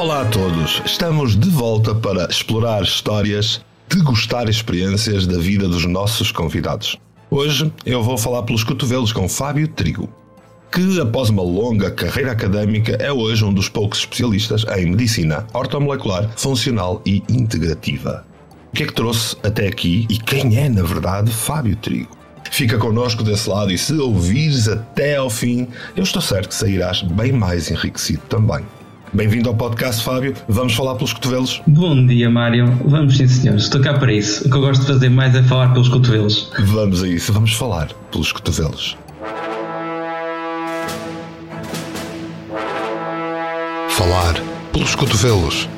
Olá a todos, estamos de volta para explorar histórias, degustar experiências da vida dos nossos convidados. Hoje eu vou falar pelos cotovelos com Fábio Trigo, que após uma longa carreira académica é hoje um dos poucos especialistas em medicina ortomolecular, funcional e integrativa. O que é que trouxe até aqui e quem é, na verdade, Fábio Trigo? Fica connosco desse lado e se ouvires até ao fim, eu estou certo que sairás bem mais enriquecido também. Bem-vindo ao podcast, Fábio. Vamos falar pelos cotovelos? Bom dia, Mário. Vamos sim, senhor. Estou cá para isso. O que eu gosto de fazer mais é falar pelos cotovelos. Vamos a isso. Vamos falar pelos cotovelos. Falar pelos cotovelos.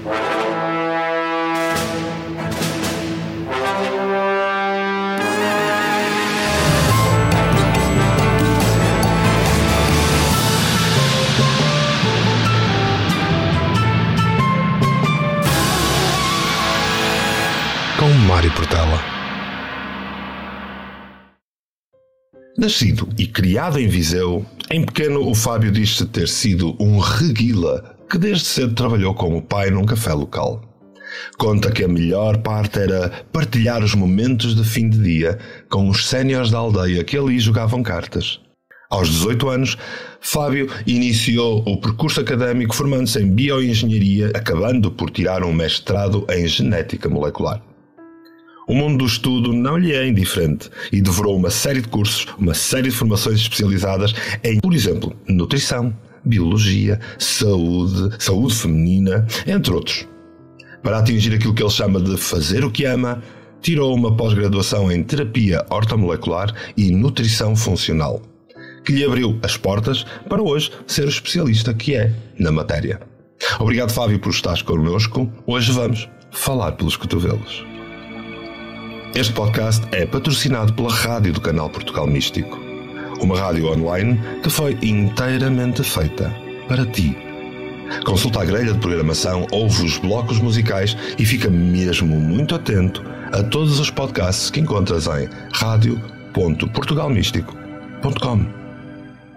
Mário Portela. Nascido e criado em Viseu, em pequeno o Fábio diz-se ter sido um reguila que desde cedo trabalhou como pai num café local. Conta que a melhor parte era partilhar os momentos de fim de dia com os séniores da aldeia que ali jogavam cartas. Aos 18 anos, Fábio iniciou o percurso académico formando-se em bioengenharia, acabando por tirar um mestrado em genética molecular. O mundo do estudo não lhe é indiferente e devorou uma série de cursos, uma série de formações especializadas em, por exemplo, nutrição, biologia, saúde, saúde feminina, entre outros. Para atingir aquilo que ele chama de fazer o que ama, tirou uma pós-graduação em terapia ortomolecular e nutrição funcional, que lhe abriu as portas para hoje ser o especialista que é na matéria. Obrigado, Fábio, por estares connosco. Hoje vamos falar pelos cotovelos. Este podcast é patrocinado pela rádio do canal Portugal Místico, uma rádio online que foi inteiramente feita para ti. Consulta a grelha de programação, ouve os blocos musicais e fica mesmo muito atento a todos os podcasts que encontras em radio.portugalmístico.com.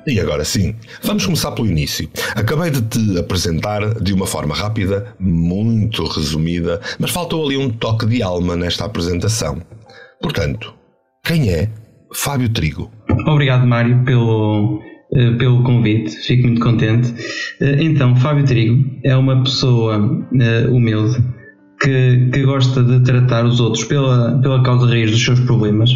E agora sim, vamos começar pelo início. Acabei de te apresentar de uma forma rápida, muito resumida, mas faltou ali um toque de alma nesta apresentação. Portanto, quem é Fábio Trigo? Obrigado, Mário, pelo, eh, pelo convite, fico muito contente. Eh, então, Fábio Trigo é uma pessoa uh, humilde que, que gosta de tratar os outros pela, pela causa raiz dos seus problemas,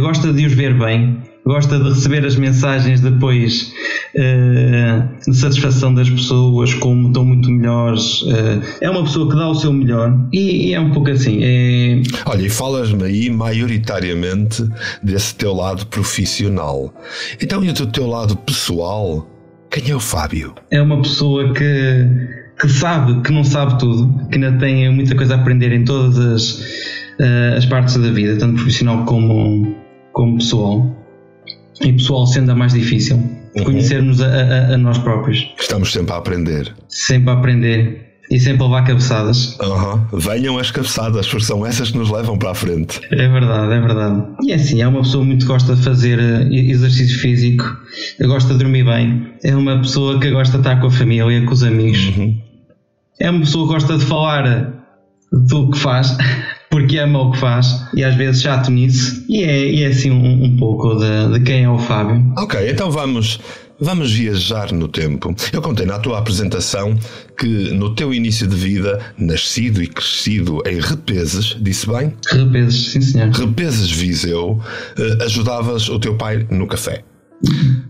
gosta de os ver bem gosta de receber as mensagens depois uh, de satisfação das pessoas, como estão muito melhores. Uh, é uma pessoa que dá o seu melhor e, e é um pouco assim. É... Olha, e falas-me aí maioritariamente desse teu lado profissional. Então, e do teu lado pessoal? Quem é o Fábio? É uma pessoa que, que sabe que não sabe tudo, que ainda tem muita coisa a aprender em todas as, uh, as partes da vida, tanto profissional como, como pessoal e pessoal sendo a mais difícil. Uhum. Conhecermos a, a, a, nós próprios. Estamos sempre a aprender. Sempre a aprender. E sempre a levar cabeçadas. Uhum. Venham as cabeçadas, porque são essas que nos levam para a frente. É verdade, é verdade. E é assim, é uma pessoa muito que gosta de fazer eh, exercício físico, gosta de dormir bem, é uma pessoa que gosta de estar com a família, com os amigos. Uhum. É uma pessoa que gosta de falar do que faz. porque ama o que faz e às vezes chato nisso. E é, e é assim um, um pouco de, de, quem é o Fábio. Ok, então vamos. Vamos viajar no tempo. Eu contei na tua apresentação que no teu início de vida, nascido e crescido em Repeses, disse bem? Repeses, sim senhor. Repeses Viseu, eh, ajudavas o teu pai no café.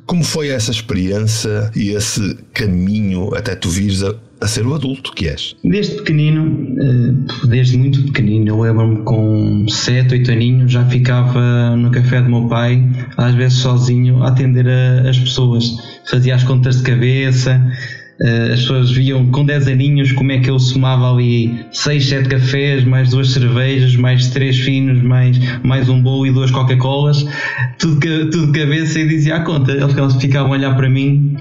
Como foi essa experiência e esse caminho até tu vires a a ser o adulto que és? Desde pequenino, eh, desde muito pequenino, eu lembro-me com 7, 8 aninhos, já ficava no café do meu pai, às vezes sozinho, a atender as pessoas. Fazia as contas de cabeça, eh, as pessoas viam com 10 aninhos como é que eu somava ali 6, 7 cafés, mais duas cervejas, mais três finos, mais, mais um bolo e duas Coca-Colas, tudo, tudo de cabeça e dizia a conta. Eles ficavam a olhar para mim.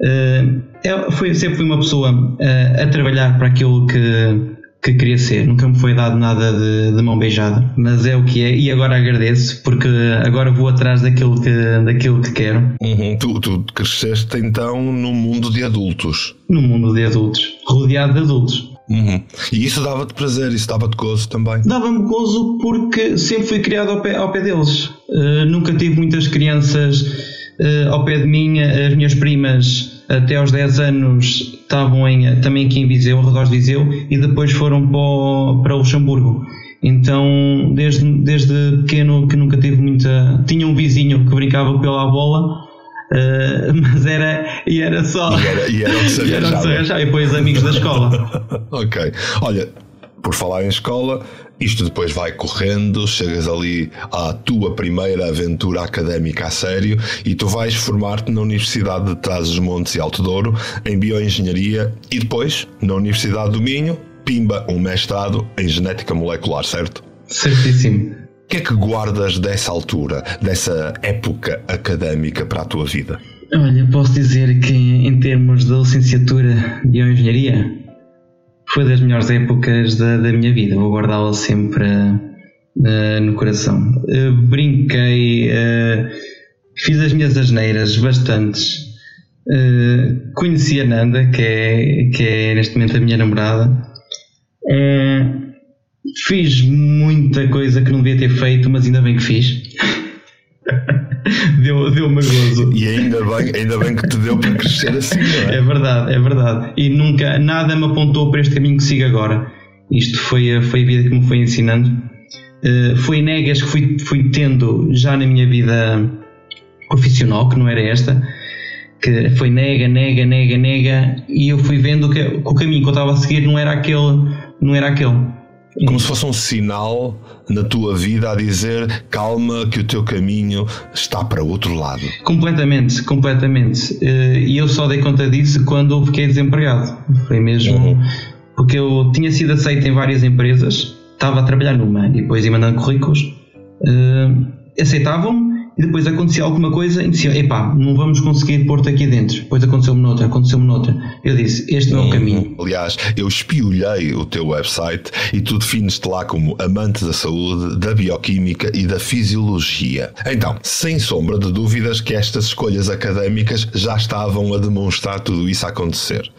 Uh, eu fui, sempre fui uma pessoa uh, a trabalhar para aquilo que, que queria ser. Nunca me foi dado nada de, de, mão beijada, mas é o que é e agora agradeço porque agora vou atrás daquilo que, daquilo que quero. Uhum. Tu, tu cresceste então no mundo de adultos. No mundo de adultos, rodeado de adultos. Uhum. E isso dava-te prazer, isso dava-te gozo também? Dava-me gozo porque sempre fui criado ao pé, ao pé deles. Uh, nunca tive muitas crianças uh, ao pé de mim, as minhas primas até aos 10 anos estavam em, também aqui em Viseu, ao redor de Viseu, e depois foram para, para Luxemburgo. Então, desde, desde pequeno que nunca tive muita. Tinha um vizinho que brincava pela bola, Uh, mas era e era só e era, e era o que se arranjava e depois amigos da escola ok, olha por falar em escola isto depois vai correndo, chegas ali à tua primeira aventura académica a sério e tu vais formar-te na Universidade de Trás-os-Montes e Alto Douro em Bioengenharia e depois, na Universidade do Minho, pimba, um mestrado em Genética Molecular, certo? Certíssimo. O que é que guardas dessa altura, dessa época académica para a tua vida? Olha, posso dizer que em termos de licenciatura de Bioengenharia, foi das melhores épocas da, da minha vida, vou guardá-la sempre uh, no coração. Uh, brinquei, uh, fiz as minhas asneiras bastantes. conheci a Nanda, que é, que é neste momento a minha namorada. fiz muita coisa que não devia ter feito, mas ainda bem que fiz. deu, deu-me gozo. E ainda bem, ainda bem que te deu para crescer assim, não é? É verdade, é verdade. E nunca, nada me apontou para este caminho que sigo agora. Isto foi, a, foi a vida que me foi ensinando. Uh, foi negas que fui, fui tendo já na minha vida profissional, que não era esta, que foi nega, nega, nega, nega, e eu fui vendo que, que o caminho que eu estava a seguir não era aquele, não era aquele. Como se fosse um sinal na tua vida a dizer calma que o teu caminho está para outro lado. Completamente, completamente. Eh, e eu só dei conta disso quando fiquei desempregado. Foi mesmo uhum. porque eu tinha sido aceito em várias empresas, estava a trabalhar numa e depois ia mandando currículos. Eh, aceitavam e depois acontecia alguma coisa e dizia, epá, não vamos conseguir pôr-te aqui dentro. Depois aconteceu-me noutra, aconteceu-me noutra. Eu disse, este não é o caminho. Aliás, eu espiolhei o teu website e tu defines-te lá como amante da saúde, da bioquímica e da fisiologia. Então, sem sombra de dúvidas que estas escolhas académicas já estavam a demonstrar tudo isso a acontecer.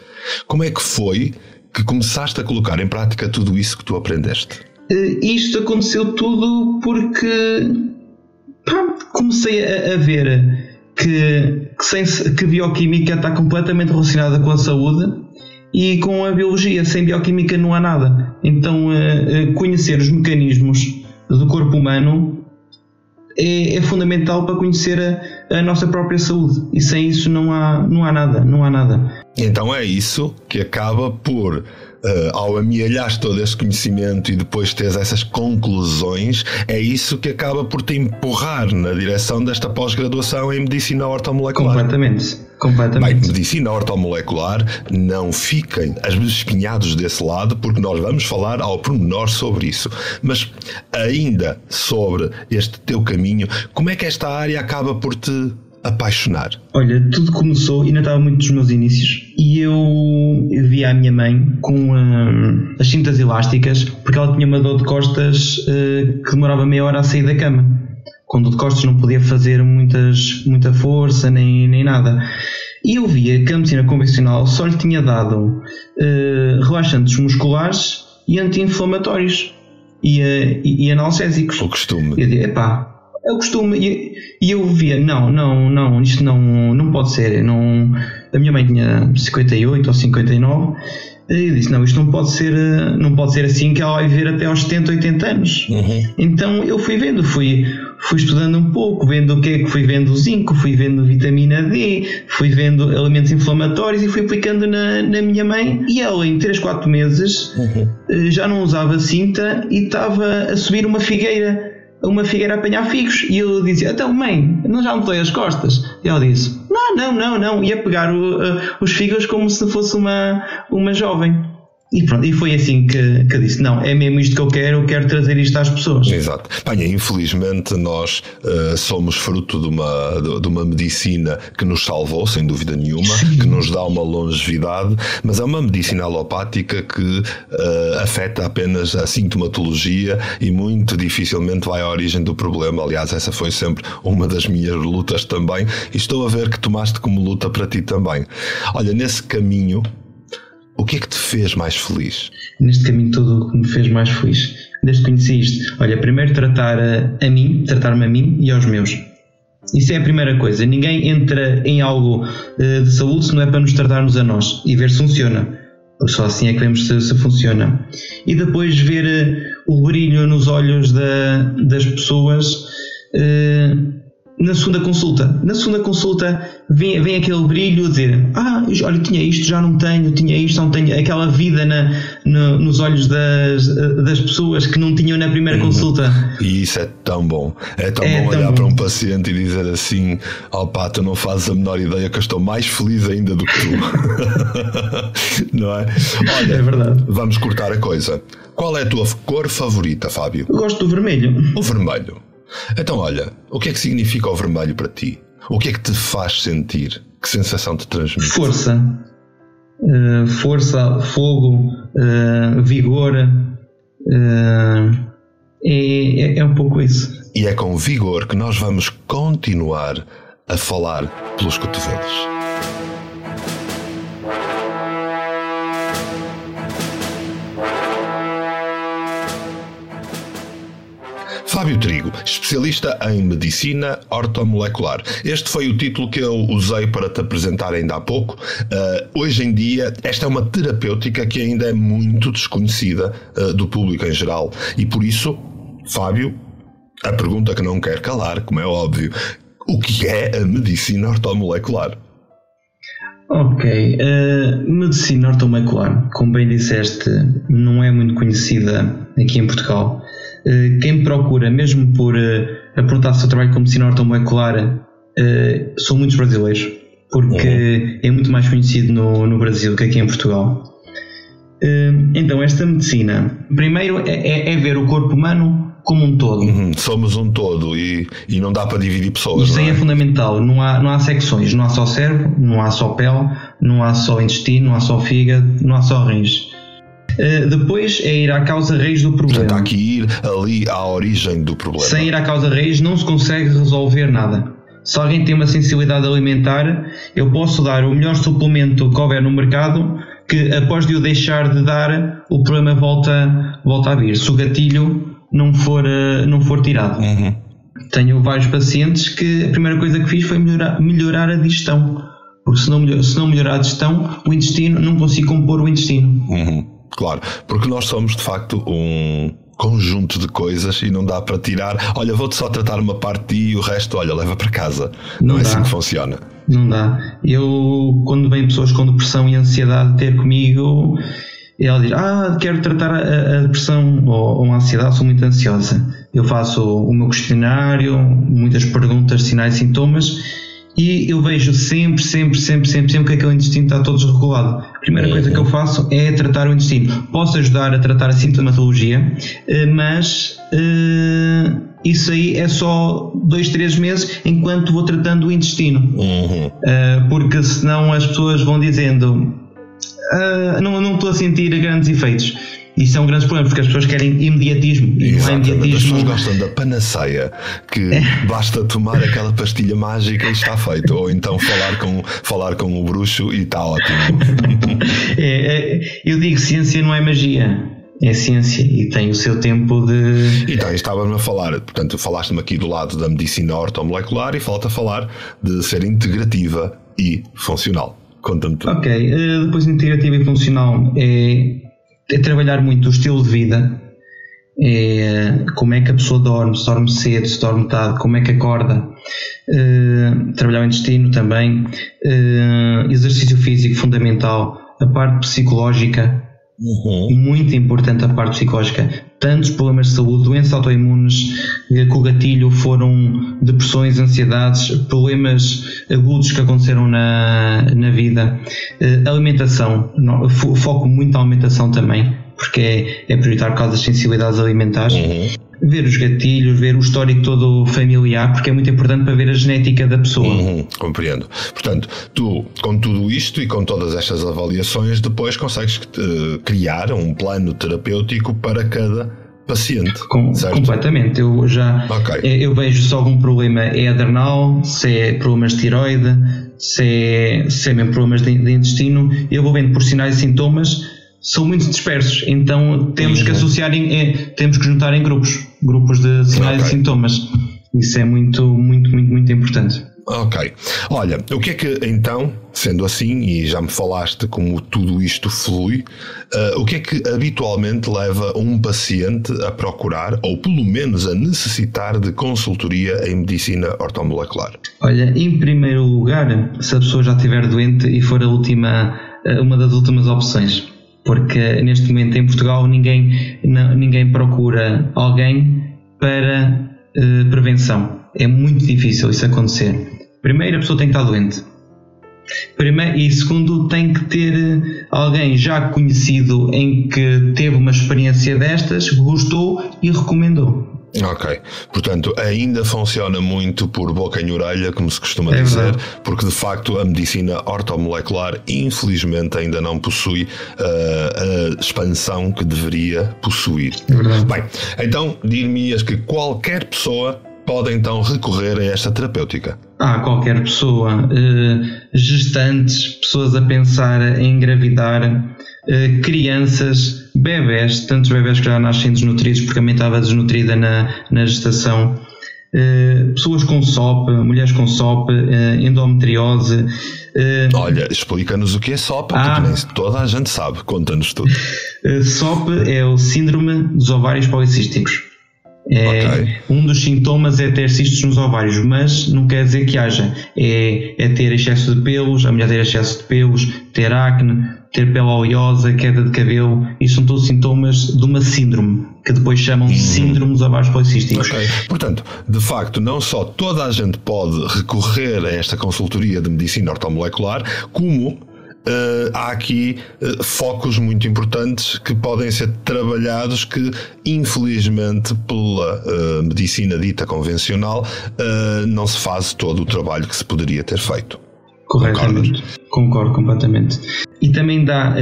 Como é que foi que começaste a colocar em prática tudo isso que tu aprendeste? Uh, isto aconteceu tudo porque comecei a, a ver que, que, sem, que bioquímica está completamente relacionada com a saúde e com a biologia. Sem bioquímica não há nada. Então, uh, conhecer os mecanismos do corpo humano é, é fundamental para conhecer a, a, nossa própria saúde. E sem isso não há, não há nada. Não há nada. Então é isso que acaba por uh, ao amealhares todo esse conhecimento e depois teres essas conclusões, é isso que acaba por te empurrar na direção desta pós-graduação em medicina ortomolecular. Completamente. Completamente. Bem, medicina ortomolecular, não fiquem espinhados desse lado, porque nós vamos falar ao pormenor sobre isso. Mas ainda sobre este teu caminho, como é que esta área acaba por te apaixonar? Olha, tudo começou, ainda estava muito dos meus inícios, e eu via a minha mãe com uh, as cintas elásticas, porque ela tinha uma dor de costas uh, que demorava meia hora a sair da cama. Com dor de costas não podia fazer muitas, muita força nem, nem nada. E eu via que a medicina convencional só lhe tinha dado uh, relaxantes musculares e anti-inflamatórios e, e, e analgésicos. O costume. Eu dizia, epá, é o costume. E, e, eu via, não, não, não, isto não, não pode ser. Não, a minha mãe tinha 58 ou 59. E disse, não, isto não pode ser, não pode ser assim que ela vai viver até aos 70, 80 anos. Uhum. Então eu fui vendo, fui, fui estudando um pouco, vendo o que é que fui vendo zinco, fui vendo vitamina D, fui vendo alimentos inflamatórios e fui aplicando na, na minha mãe. E ela, em 3, 4 meses, uhum. Eh, já não usava cinta e estava a subir uma figueira uma figueira a apanhar figos. E eu dizia: Então, mãe, não já me dei as costas? E ela disse: Não, não, não, não. Ia pegar o, uh, os figos como se fosse uma, uma jovem. E pronto, e foi assim que, que eu disse: não, é mesmo isto que eu quero, eu quero trazer isto às pessoas. Exato. Infelizmente nós uh, somos fruto de uma, de, de, uma medicina que nos salvou, sem dúvida nenhuma, Sim. que nos dá uma longevidade, mas é uma medicina alopática que uh, afeta apenas a sintomatologia e muito dificilmente vai à origem do problema. Aliás, essa foi sempre uma das minhas lutas também, e estou a ver que tomaste como luta para ti também. Olha, nesse caminho o que é que te fez mais feliz? Neste caminho todo o que me fez mais feliz, desde que conheci isto. Olha, primeiro tratar a, a mim, tratar-me a mim e aos meus. Isso é a primeira coisa. Ninguém entra em algo uh, de saúde se não é para nos tratarmos a nós e ver se funciona. Só assim é que vemos se, se funciona. E depois ver uh, o brilho nos olhos da, das pessoas. Uh, na segunda consulta. Na segunda consulta vem, vem aquele brilho a dizer: Ah, olha, tinha isto, já não tenho, tinha isto, não tenho. Aquela vida na, no, nos olhos das, das pessoas que não tinham na primeira uhum. consulta. E isso é tão bom. É tão é bom tão olhar bom. para um paciente e dizer assim: Oh pá, tu não fazes a menor ideia que eu estou mais feliz ainda do que tu. não é? Olha, é verdade. Vamos cortar a coisa. Qual é a tua cor favorita, Fábio? Eu gosto do vermelho. O vermelho. Então, olha, o que é que significa o vermelho para ti? O que é que te faz sentir? Que sensação te transmite? Força. Uh, força, fogo, uh, vigor. Uh, é, é um pouco isso. E é com vigor que nós vamos continuar a falar pelos cotovelos. Fábio Trigo, especialista em medicina ortomolecular. Este foi o título que eu usei para te apresentar ainda há pouco. Uh, hoje em dia, esta é uma terapêutica que ainda é muito desconhecida uh, do público em geral. E por isso, Fábio, a pergunta que não quer calar, como é óbvio, o que é a medicina ortomolecular? Ok, uh, medicina ortomolecular, como bem disseste, não é muito conhecida aqui em Portugal. Eh, quem procura, mesmo por uh, apontar o seu trabalho como medicina ortomolecular, uh, são muitos brasileiros, porque uhum. é muito mais conhecido no, no Brasil que aqui em Portugal. Então, esta medicina, primeiro é, é, é, ver o corpo humano como um todo. Uhum. Somos um todo e, e não dá para dividir pessoas. Isso aí é? é fundamental. Não há, não há secções, não há só cérebro, não há só pele, não há só intestino, não há só fígado, não há só rins Uh, depois é ir à causa raiz do problema. Portanto, há que ir ali à origem do problema. Sem ir à causa raiz não se consegue resolver nada. Se alguém tem uma sensibilidade alimentar, eu posso dar o melhor suplemento que houver no mercado, que após de o deixar de dar, o problema volta, volta a vir. Se o gatilho não for, uh, não for tirado. Uhum. Tenho vários pacientes que a primeira coisa que fiz foi melhorar, melhorar a digestão. Porque se não, se não melhorar a digestão, o intestino, não consigo compor o intestino. Uhum. Claro, porque nós somos de facto um conjunto de coisas e não dá para tirar. Olha, vou-te só tratar uma parte e o resto, olha, leva para casa. Não, não é assim que funciona. Não dá. Eu, quando vêm pessoas com depressão e ansiedade ter comigo, ela diz: Ah, quero tratar a, a depressão ou, ou a ansiedade, sou muito ansiosa. Eu faço o meu questionário, muitas perguntas, sinais sintomas e eu vejo sempre, sempre, sempre, sempre, sempre que aquele intestino está todo desregulado. A primeira coisa que eu faço é tratar o intestino. Posso ajudar a tratar a sintomatologia, eh, mas uh, isso aí é só dois, três meses enquanto vou tratando o intestino. Uhum. Uh, porque senão as pessoas vão dizendo uh, não, não estou a sentir grandes efeitos isso é um grande problema, porque as pessoas querem imediatismo. E não é imediatismo. As pessoas gostam da panaceia, que é. basta tomar aquela pastilha mágica e está feito. Ou então falar com, falar com o bruxo e está ótimo. É, é, eu digo, ciência não é magia. É ciência e tem o seu tempo de. Então, estava-me a falar, portanto, falaste-me aqui do lado da medicina ortomolecular e falta falar de ser integrativa e funcional. Conta-me tudo. Ok, uh, depois integrativa e funcional é é trabalhar muito o estilo de vida, é, como é que a pessoa dorme, se dorme cedo, se dorme tarde, como é que acorda, é, trabalhar o intestino também, é, exercício físico fundamental, a parte psicológica, Uhum. Muito importante a parte psicológica. Tantos problemas de saúde, doenças autoimunes eh, com o gatilho foram depressões, ansiedades, problemas agudos que aconteceram na, na vida. Uh, alimentação, no, foco muito na alimentação também, porque é, é prioritário por causa das sensibilidades alimentares. Uhum ver os gatilhos, ver o histórico todo familiar, porque é muito importante para ver a genética da pessoa. Uhum, compreendo. Portanto, tu, com tudo isto e com todas estas avaliações, depois consegues uh, criar um plano terapêutico para cada paciente. Com, completamente. Eu já okay. Eh, eu vejo se algum problema é adrenal, se é problemas de tiroide, se é, se é mesmo problemas de, de intestino, eu vou vendo por sinais e sintomas são muito dispersos, então temos uhum. que associar em, é, temos que juntar em grupos, grupos de sinais okay. e sintomas. Isso é muito, muito, muito, muito importante. Ok. Olha, o que é que então, sendo assim, e já me falaste como tudo isto flui, uh, o que é que habitualmente leva um paciente a procurar, ou pelo menos a necessitar de consultoria em medicina ortomolecular? Olha, em primeiro lugar, se a pessoa já estiver doente e for a última, eh, uma das últimas opções porque neste momento em Portugal ninguém, não, ninguém procura alguém para uh, prevenção. É muito difícil isso acontecer. Primeiro, a pessoa tem que estar doente. Primeiro, e segundo, tem que ter eh, alguém já conhecido em que teve uma experiência destas, gostou e recomendou. Ok, portanto ainda funciona muito por boca em orelha, como se costuma é dizer, verdade. porque de facto a medicina ortomolecular infelizmente ainda não possui uh, a expansão que deveria possuir. É. Bem, então dir-me-ias que qualquer pessoa pode então recorrer a esta terapêutica? Ah, qualquer pessoa, uh, gestantes, pessoas a pensar em engravidar, uh, crianças, bebés, tantos bebés que já nascem desnutridos porque a mãe estava desnutrida na, na gestação, uh, pessoas com SOP, mulheres com SOP, endometriose. Olha, explica-nos o que é SOP, ah, nem toda a gente sabe, conta-nos tudo. SOP é o Síndrome dos Ovários Policísticos. É, okay. Um dos sintomas é ter cistos nos ovários, mas não quer dizer que haja. É, é ter excesso de pelos, a mulher ter excesso de pelos, ter acne, ter pele oleosa, queda de cabelo. Isso são todos sintomas de uma síndrome, que depois chamam de uhum. síndrome dos ovários policísticos. Okay. Portanto, de facto, não só toda a gente pode recorrer a esta consultoria de medicina ortomolecular, como Uh, há aqui uh, focos muito importantes que podem ser trabalhados que, infelizmente, pela uh, medicina dita convencional, não se faz todo o trabalho que se poderia ter feito. Corretamente. Concordo completamente. E também dá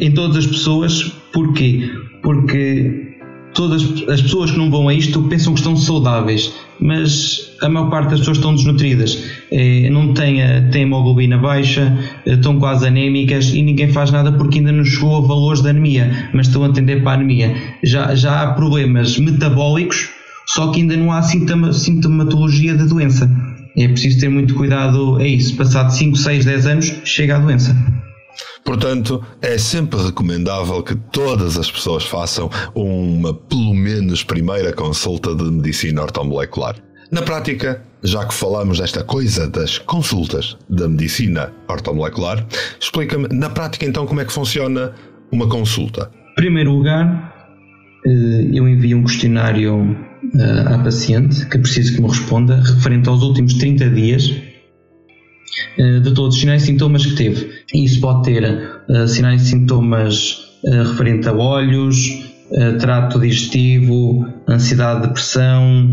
em todas as pessoas, porquê? Porque todas as pessoas que não vão a isto pensam que estão saudáveis, mas a maior parte das pessoas estão desnutridas, é, não têm, têm hemoglobina baixa, estão quase anémicas e ninguém faz nada porque ainda não chegou a valores da anemia, mas estão a atender para a anemia. Já, já há problemas metabólicos, só que ainda não há sintoma, sintomatologia da doença. É preciso ter muito cuidado a isso. Passado 5, 6, 10 anos, chega a doença. Portanto, é sempre recomendável que todas as pessoas façam uma, pelo menos, primeira consulta de medicina ortomolecular. Na prática, já que falamos desta coisa das consultas da medicina ortomolecular, explica-me na prática então como é que funciona uma consulta. Em primeiro lugar, eh, eu envio um questionário eh, à paciente que preciso que me responda referente aos últimos 30 dias de todos os sinais e sintomas que teve. Isso pode ter uh, sinais e sintomas uh, referente a olhos, trato digestivo, ansiedade, depressão,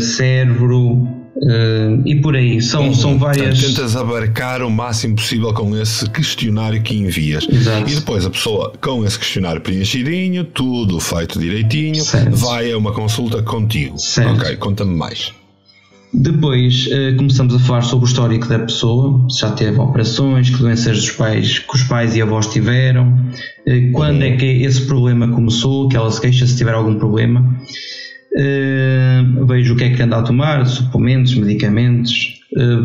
cérebro, Uh, e por aí, são, são várias. tentas abarcar o máximo possível com esse questionário que envias. Exato. E depois a pessoa, com esse questionário preenchidinho, tudo feito direitinho, certo. vai a uma consulta contigo. Certo. Ok, conta-me mais. Depois uh, começamos a falar sobre o histórico da pessoa, se já teve operações, que doenças dos pais, que os pais e avós tiveram, uh, quando é que esse problema começou, que ela se queixa se tiver algum problema. Uh, vejo o que é que anda a tomar, suplementos, medicamentos.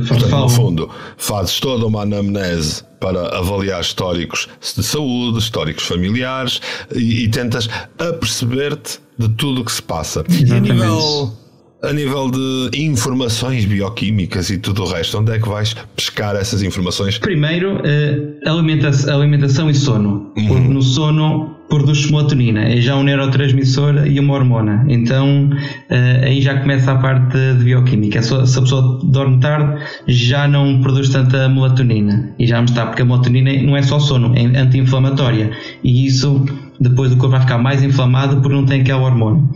Portanto, falo... no fundo, fazes toda uma anamnese para avaliar históricos de saúde, históricos familiares e, e tentas aperceber-te de tudo o que se passa. Exatamente. E a nível a nível de informações bioquímicas e tudo o resto, onde é que vais pescar essas informações? Primeiro, uh, alimentação, alimentação e sono. Uhum. Porque no sono produz melatonina, é já um neurotransmissor e uma hormona. Então uh, aí já começa a parte de bioquímica. Se a pessoa dorme tarde, já não produz tanta melatonina. E já me está, porque a melatonina não é só sono, é anti-inflamatória. E isso depois o corpo vai ficar mais inflamado porque não tem aquele hormônio.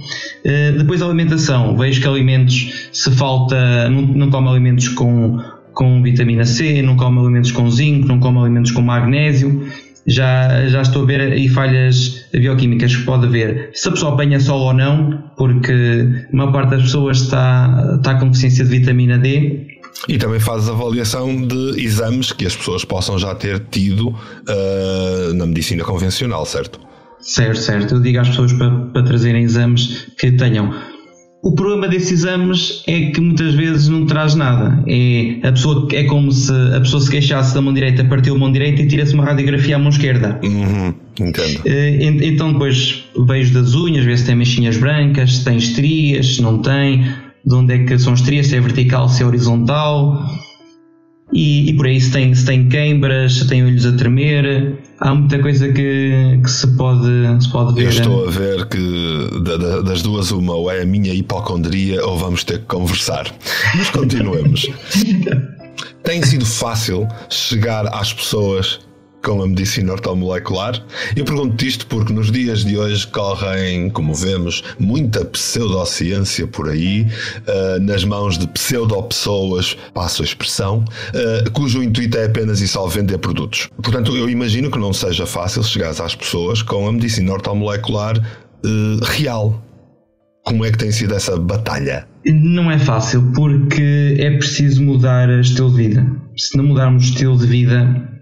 Uh, depois a alimentação, vejo que alimentos, se falta, não, não come alimentos com, com vitamina C, não come alimentos com zinco, não come alimentos com magnésio já, já estou a ver aí falhas bioquímicas que pode haver. Se a pessoa apanha sol ou não, porque a maior parte das pessoas está, está com deficiência de vitamina D. E também fazes avaliação de exames que as pessoas possam já ter tido uh, na medicina convencional, certo? Certo, certo. Eu digo às pessoas para, para trazerem exames que tenham o problema desses exames é que muitas vezes não traz nada. É, a pessoa, é como se a pessoa se queixasse da mão direita, partiu a mão direita e tira-se uma radiografia à mão esquerda. Uhum, entendo. Eh, então depois vejo das unhas, ver se tem manchinhas brancas, se tem estrias, se não tem, de onde é que são estrias, se é vertical, se é horizontal e, e, por aí se tem, se tem queimbras, se tem olhos a tremer, há muita coisa que, que se, pode, se pode ver. Eu estou a ver que das duas uma, ou é a minha hipocondria ou vamos ter que conversar. Mas continuemos. tem sido fácil chegar às pessoas com a medicina ortomolecular. Eu pergunto isto porque nos dias de hoje correm, como vemos, muita pseudociência por aí, uh, nas mãos de pseudo-pessoas, passo a expressão, uh, cujo intuito é apenas e só vender produtos. Portanto, eu imagino que não seja fácil chegar às pessoas com a medicina ortomolecular uh, real. Como é que tem sido essa batalha? Não é fácil porque é preciso mudar o estilo de vida. Se não mudarmos o estilo de vida,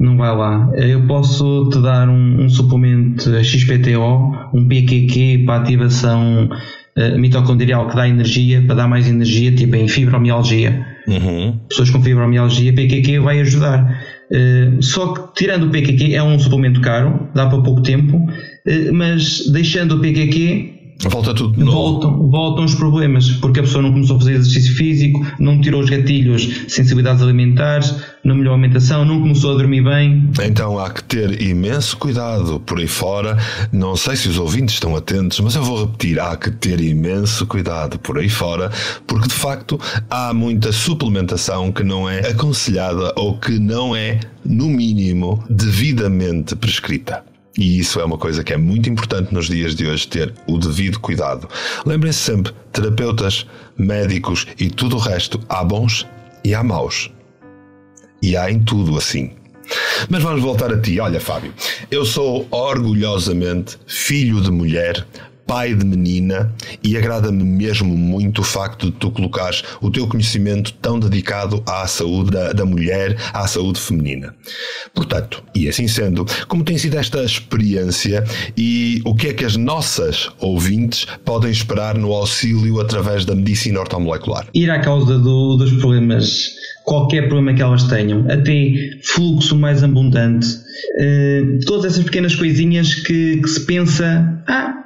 não vai lá. Eu posso te dar um, um suplemento XPTO, um PQQ para ativação uh, mitocondrial que dá energia, para dar mais energia, tipo em fibromialgia. Uhum. Pessoas com fibromialgia, PQQ vai ajudar. Uh, só que tirando o PQQ é um suplemento caro, dá para pouco tempo, uh, mas deixando o PQQ Volta tudo voltam, voltam os problemas, porque a pessoa não começou a fazer exercício físico, não tirou os gatilhos, sensibilidades alimentares, não melhorou a alimentação, não começou a dormir bem. Então há que ter imenso cuidado por aí fora. Não sei se os ouvintes estão atentos, mas eu vou repetir: há que ter imenso cuidado por aí fora, porque de facto há muita suplementação que não é aconselhada ou que não é, no mínimo, devidamente prescrita. E isso é uma coisa que é muito importante nos dias de hoje ter o devido cuidado. Lembrem-se sempre: terapeutas, médicos e tudo o resto, há bons e há maus. E há em tudo assim. Mas vamos voltar a ti. Olha, Fábio, eu sou orgulhosamente filho de mulher, pai de menina e agrada-me mesmo muito o facto de tu colocares o teu conhecimento tão dedicado à saúde da, da mulher, à saúde feminina. Portanto, e assim sendo, como tem sido esta experiência e o que é que as nossas ouvintes podem esperar no auxílio através da medicina ortomolecular? Ir à causa do, dos problemas qualquer problema que elas tenham, até fluxo mais abundante, uh, todas essas pequenas coisinhas que, que, se pensa, ah,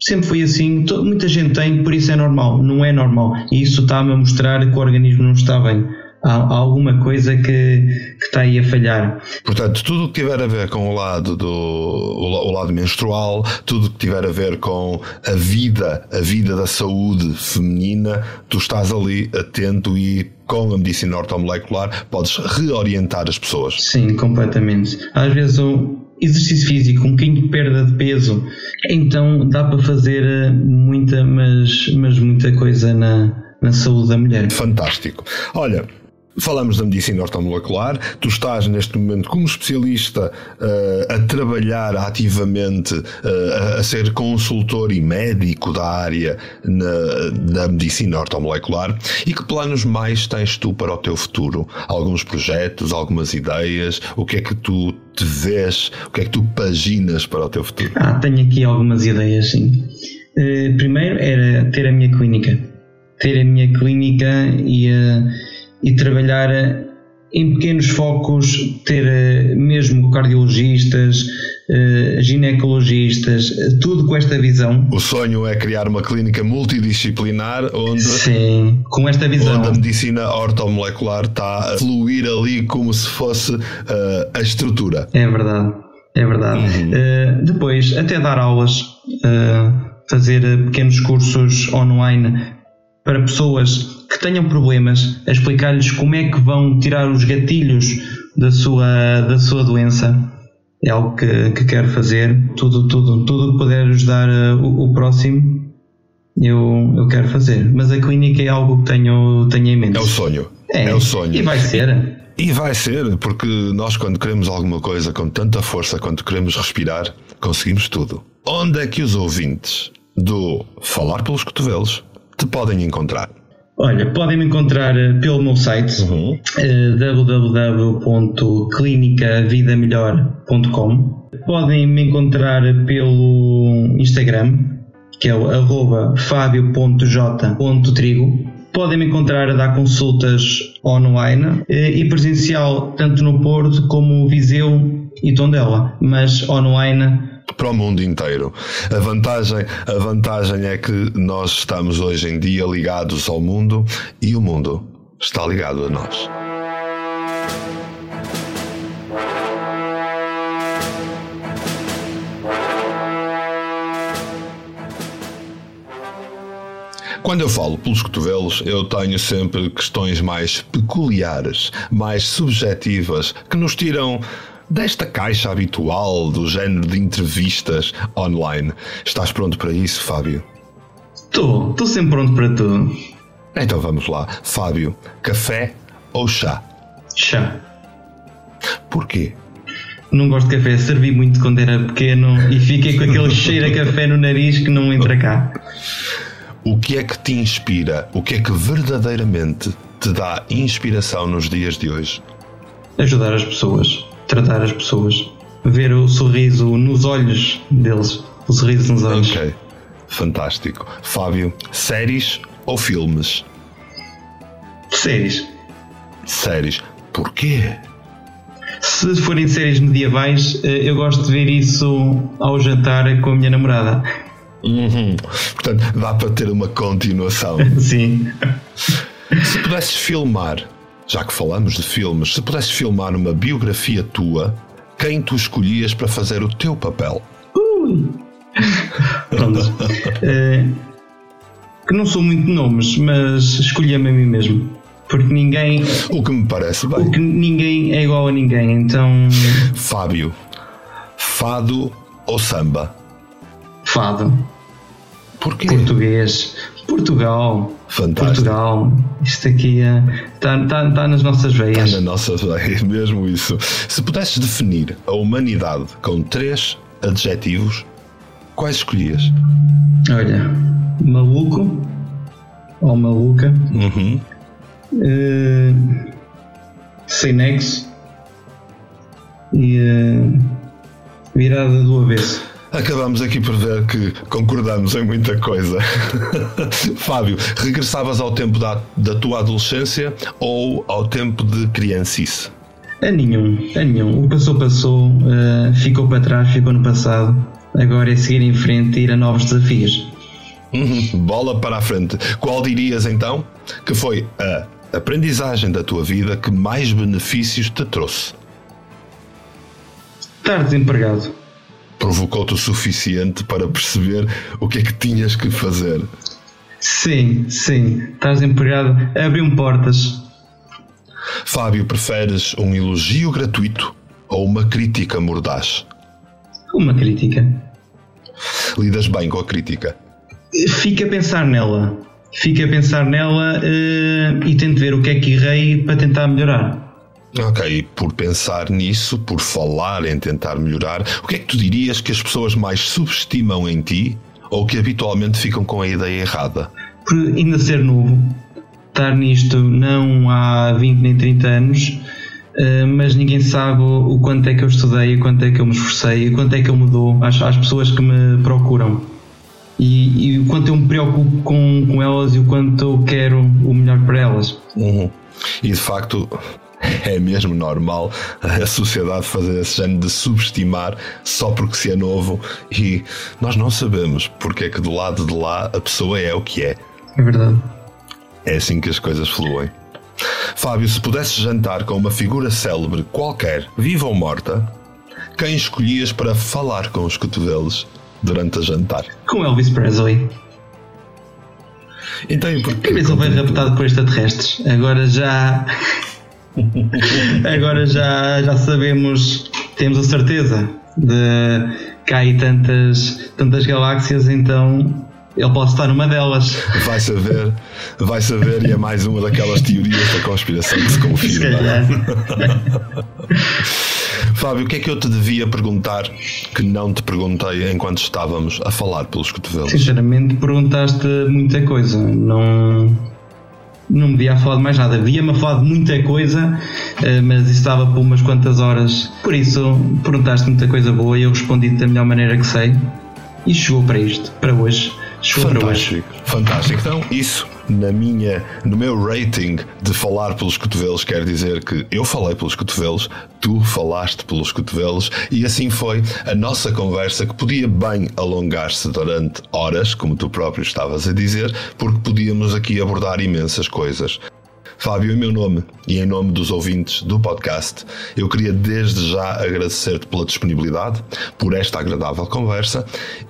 sempre foi assim, muita gente tem, por isso é normal. Não é normal. E isso está-me a mostrar que o organismo não está bem. Há, alguma coisa que, que, está aí a falhar. Portanto, tudo o que tiver a ver com o lado do o, lado menstrual, tudo o que tiver a ver com a vida, a vida da saúde feminina, tu estás ali atento e com a medicina ortomolecular podes reorientar as pessoas. Sim, completamente. Às vezes o exercício físico, um bocadinho de perda de peso, então dá para fazer eh, muita, mas, mas muita coisa na, na saúde da mulher. Fantástico. Olha, Falamos da medicina ortomolecular, tu estás neste momento como especialista uh, a trabalhar ativamente, uh, a ser consultor e médico da área na, na medicina ortomolecular. E que planos mais tens tu para o teu futuro? Alguns projetos, algumas ideias? O que é que tu te vês? O que é que tu paginas para o teu futuro? Ah, tenho aqui algumas ideias, sim. Uh, primeiro era ter a minha clínica. Ter a minha clínica e. Uh, e trabalhar em pequenos focos ter mesmo cardiologistas, ginecologistas, tudo com esta visão. O sonho é criar uma clínica multidisciplinar onde, Sim, com esta visão. onde a medicina ortomolecular está a fluir ali como se fosse uh, a estrutura. É verdade, é verdade. Uhum. Uh, depois, até dar aulas, uh, fazer pequenos cursos online para pessoas que tenham problemas, a explicar-lhes como é que vão tirar os gatilhos da sua, da sua doença. É algo que, que quero fazer. Tudo, tudo, tudo que puder ajudar uh, o, o, próximo, eu, eu quero fazer. Mas a clínica é algo que tenho, tenho em mente. É o sonho. É, é o sonho. E vai ser. E vai ser, porque nós, quando queremos alguma coisa com tanta força quanto queremos respirar, conseguimos tudo. Onde é que os ouvintes do Falar pelos Cotovelos te podem encontrar? Olha, podem me encontrar eh, pelo meu site uhum. uh, www.clinicavidamelhor.com. Podem me encontrar pelo Instagram, que é o arroba fabio.j.trigo. Podem me encontrar a dar consultas online uh, e presencial tanto no Porto como Viseu e Tondela, mas online para o mundo inteiro. A vantagem, a vantagem é que nós estamos hoje em dia ligados ao mundo e o mundo está ligado a nós. Quando eu falo pelos cotovelos, eu tenho sempre questões mais peculiares, mais subjetivas, que nos tiram desta caixa habitual do género de entrevistas online. Estás pronto para isso, Fábio? Estou, estou sempre pronto para tudo. Então vamos lá. Fábio, café ou chá? Chá. Porquê? Não gosto de café, servi muito quando era pequeno e fiquei com aquele cheiro a café no nariz que não entra cá. O que é que te inspira? O que é que verdadeiramente te dá inspiração nos dias de hoje? Ajudar as pessoas tratar as pessoas, ver o sorriso nos olhos deles, o sorriso nos olhos. Ok, fantástico. Fábio, séries ou filmes? Séries. Séries. Porquê? Se forem séries medievais, eh, eu gosto de ver isso ao jantar com a minha namorada. Uhum. Portanto, dá para ter uma continuação. Sim. Se pudesses filmar já que falamos de filmes, se pudesses filmar uma biografia tua, quem tu escolhias para fazer o teu papel? Ui. Pronto. é, que não sou muito nomes, mas escolhi-me a mim mesmo. Porque ninguém. O que me parece bem. Porque ninguém é igual a ninguém, então. Fábio, fado ou samba? Fado. Porquê? Português. Portugal. Fantástico. Portugal. Isto aqui está, está, está nas nossas veias. Está nas nossas veias, mesmo isso. Se pudesses definir a humanidade com três adjetivos, quais escolhias? Olha, maluco ou maluca. Uhum. Uh, sem nexo e uh, virada do avesso. Acabamos aqui por ver que concordamos em muita coisa. Fábio, regressavas ao tempo da, da tua adolescência ou ao tempo de criancice? A nenhum, a nenhum. O passou, passou, uh, ficou para trás, ficou no passado. Agora é seguir em frente e ir a novos desafios. Uhum, bola para a frente. Qual dirias então que foi a aprendizagem da tua vida que mais benefícios te trouxe? Estar desempregado provocou-te o suficiente para perceber o que é que tinhas que fazer. Sim, sim. Estás empregado, abriu-me portas. Fábio, preferes um elogio gratuito ou uma crítica mordaz? Uma crítica. Lidas bem com a crítica? Fica a pensar nela. Fica a pensar nela uh, e tento ver o que é que errei para tentar melhorar. Ok, por pensar nisso, por falar em tentar melhorar, o que é que tu dirias que as pessoas mais subestimam em ti ou que habitualmente ficam com a ideia errada? Por ainda ser novo, estar nisto não há 20 nem 30 anos, eh, mas ninguém sabe o quanto é que eu estudei, o quanto é que eu me esforcei, o quanto é que eu me dou às, às pessoas que me procuram. E, e, o quanto eu me preocupo com, com elas e o quanto eu quero o melhor para elas. Uhum. E de facto, É mesmo normal a sociedade fazer esse género de subestimar só porque se é novo e nós não sabemos porque é que do lado de lá a pessoa é o que é. É verdade. É assim que as coisas fluem. Fábio, se pudesse jantar com uma figura célebre qualquer, viva ou morta, quem escolhias para falar com os cotovelos durante a jantar? Com Elvis Presley. Então, e porquê? Ele veio raptado por extraterrestres. Agora já. Agora já, já sabemos, temos a certeza de que há aí tantas, tantas galáxias, então ele pode estar numa delas. Vai saber, vai saber, e é mais uma daquelas teorias da conspiração que se confirma. Fábio, o que é que eu te devia perguntar que não te perguntei enquanto estávamos a falar pelos cotovelos? Sinceramente, perguntaste muita coisa. Não, não me via a falar de mais nada. Via-me a falar de muita coisa, eh, mas isso estava por umas quantas horas. Por isso, perguntaste muita coisa boa e eu respondi da melhor maneira que sei. E chegou para isto, para hoje. Fantástico, fantástico. Então, isso na minha, no meu rating de falar pelos cotovelos quer dizer que eu falei pelos cotovelos, tu falaste pelos cotovelos e assim foi a nossa conversa que podia bem alongar-se durante horas, como tu próprio estavas a dizer, porque podíamos aqui abordar imensas coisas. Fábio, em meu nome e em nome dos ouvintes do podcast, eu queria desde já agradecer-te pela disponibilidade, por esta agradável conversa.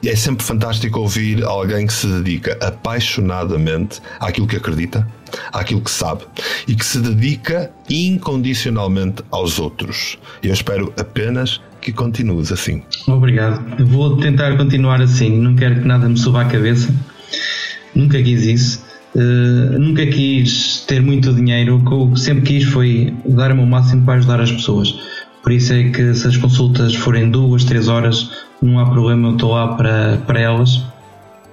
É sempre fantástico ouvir alguém que se dedica apaixonadamente àquilo que acredita, àquilo que sabe e que se dedica incondicionalmente aos outros. Eu espero apenas que continues assim. Obrigado. Vou tentar continuar assim. Não quero que nada me suba à cabeça. Nunca quis isso. Uh, nunca quis ter muito dinheiro, o que sempre quis foi dar-me o máximo para ajudar as pessoas. Por isso é que se as consultas forem duas, três horas, não há problema, eu estou lá para, para elas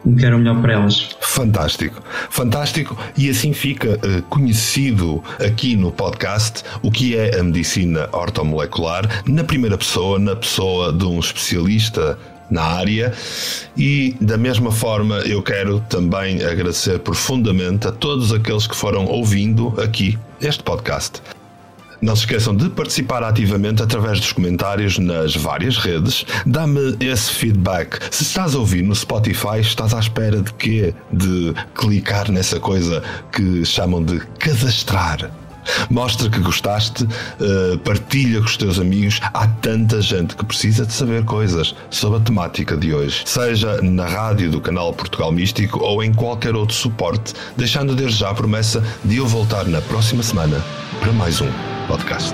e quero o melhor para elas. Fantástico, fantástico, e assim fica uh, conhecido aqui no podcast o que é a medicina ortomolecular na primeira pessoa, na pessoa de um especialista na área e da mesma forma eu quero também agradecer profundamente a todos aqueles que foram ouvindo aqui este podcast. Não se esqueçam de participar ativamente através dos comentários nas várias redes. Dá-me esse feedback. Se estás a ouvir no Spotify, estás à espera de quê? De clicar nessa coisa que chamam de cadastrar Mostra que gostaste, uh, partilha com os teus amigos. Há tanta gente que precisa de saber coisas sobre a temática de hoje, seja na rádio do canal Portugal Místico ou em qualquer outro suporte, deixando desde já a promessa de eu voltar na próxima semana para mais um podcast.